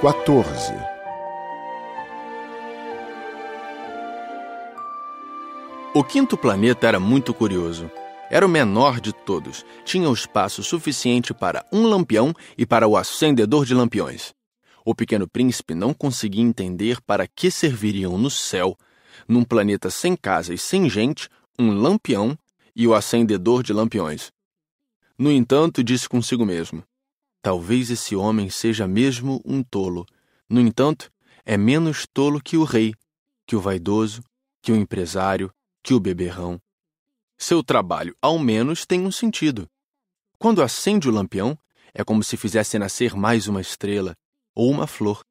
14 O quinto planeta era muito curioso. Era o menor de todos. Tinha o espaço suficiente para um lampião e para o acendedor de lampiões. O pequeno príncipe não conseguia entender para que serviriam no céu, num planeta sem casa e sem gente, um lampião e o acendedor de lampiões. No entanto, disse consigo mesmo: Talvez esse homem seja mesmo um tolo. No entanto, é menos tolo que o rei, que o vaidoso, que o empresário, que o beberrão. Seu trabalho, ao menos, tem um sentido. Quando acende o lampião, é como se fizesse nascer mais uma estrela ou uma flor.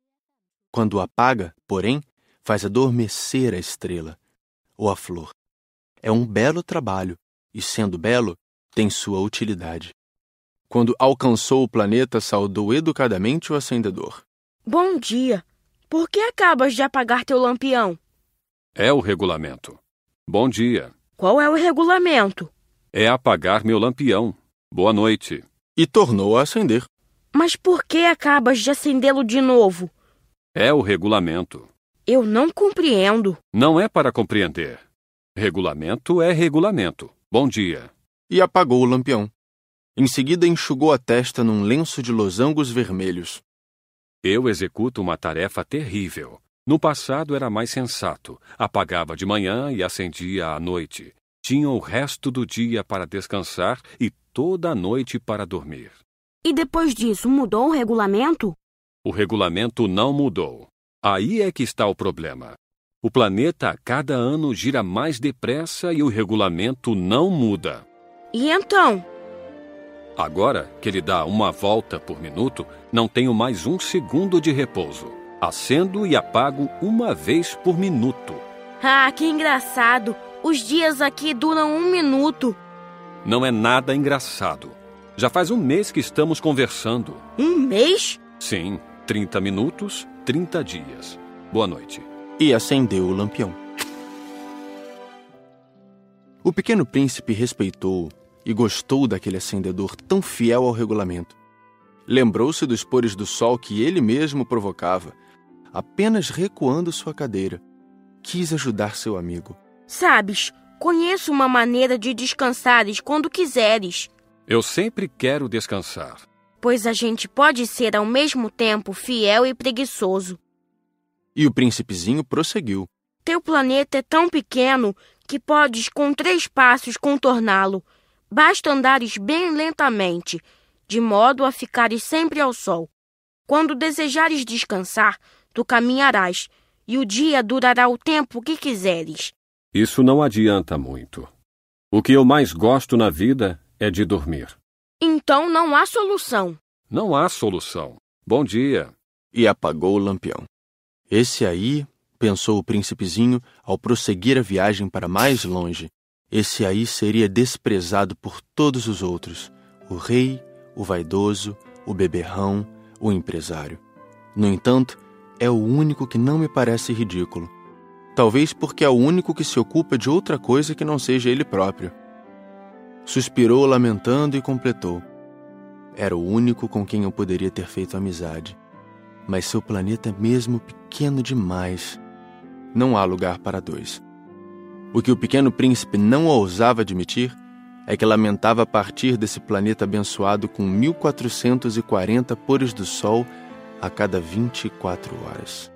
Quando apaga, porém, faz adormecer a estrela ou a flor. É um belo trabalho, e sendo belo, tem sua utilidade. Quando alcançou o planeta, saudou educadamente o acendedor. Bom dia. Por que acabas de apagar teu lampião? É o regulamento. Bom dia. Qual é o regulamento? É apagar meu lampião. Boa noite. E tornou a acender. Mas por que acabas de acendê-lo de novo? É o regulamento. Eu não compreendo. Não é para compreender. Regulamento é regulamento. Bom dia. E apagou o lampião. Em seguida, enxugou a testa num lenço de losangos vermelhos. Eu executo uma tarefa terrível. No passado era mais sensato. Apagava de manhã e acendia à noite. Tinha o resto do dia para descansar e toda a noite para dormir. E depois disso, mudou o regulamento? O regulamento não mudou. Aí é que está o problema. O planeta a cada ano gira mais depressa e o regulamento não muda. E então? Agora que ele dá uma volta por minuto, não tenho mais um segundo de repouso. Acendo e apago uma vez por minuto. Ah, que engraçado! Os dias aqui duram um minuto. Não é nada engraçado. Já faz um mês que estamos conversando. Um mês? Sim, 30 minutos, 30 dias. Boa noite. E acendeu o lampião. O pequeno príncipe respeitou e gostou daquele acendedor tão fiel ao regulamento. Lembrou-se dos pores do sol que ele mesmo provocava, apenas recuando sua cadeira. Quis ajudar seu amigo. Sabes, conheço uma maneira de descansares quando quiseres. Eu sempre quero descansar. Pois a gente pode ser ao mesmo tempo fiel e preguiçoso. E o príncipezinho prosseguiu. Teu planeta é tão pequeno que podes com três passos contorná-lo. Basta andares bem lentamente, de modo a ficares sempre ao sol. Quando desejares descansar, tu caminharás, e o dia durará o tempo que quiseres. Isso não adianta muito. O que eu mais gosto na vida é de dormir. Então não há solução. Não há solução. Bom dia. E apagou o lampião. Esse aí, pensou o príncipezinho ao prosseguir a viagem para mais longe, esse aí seria desprezado por todos os outros: o rei, o vaidoso, o beberrão, o empresário. No entanto, é o único que não me parece ridículo. Talvez porque é o único que se ocupa de outra coisa que não seja ele próprio. Suspirou lamentando e completou. Era o único com quem eu poderia ter feito amizade. Mas seu planeta é mesmo pequeno demais. Não há lugar para dois. O que o pequeno príncipe não ousava admitir é que lamentava partir desse planeta abençoado com 1440 pores do sol a cada 24 horas.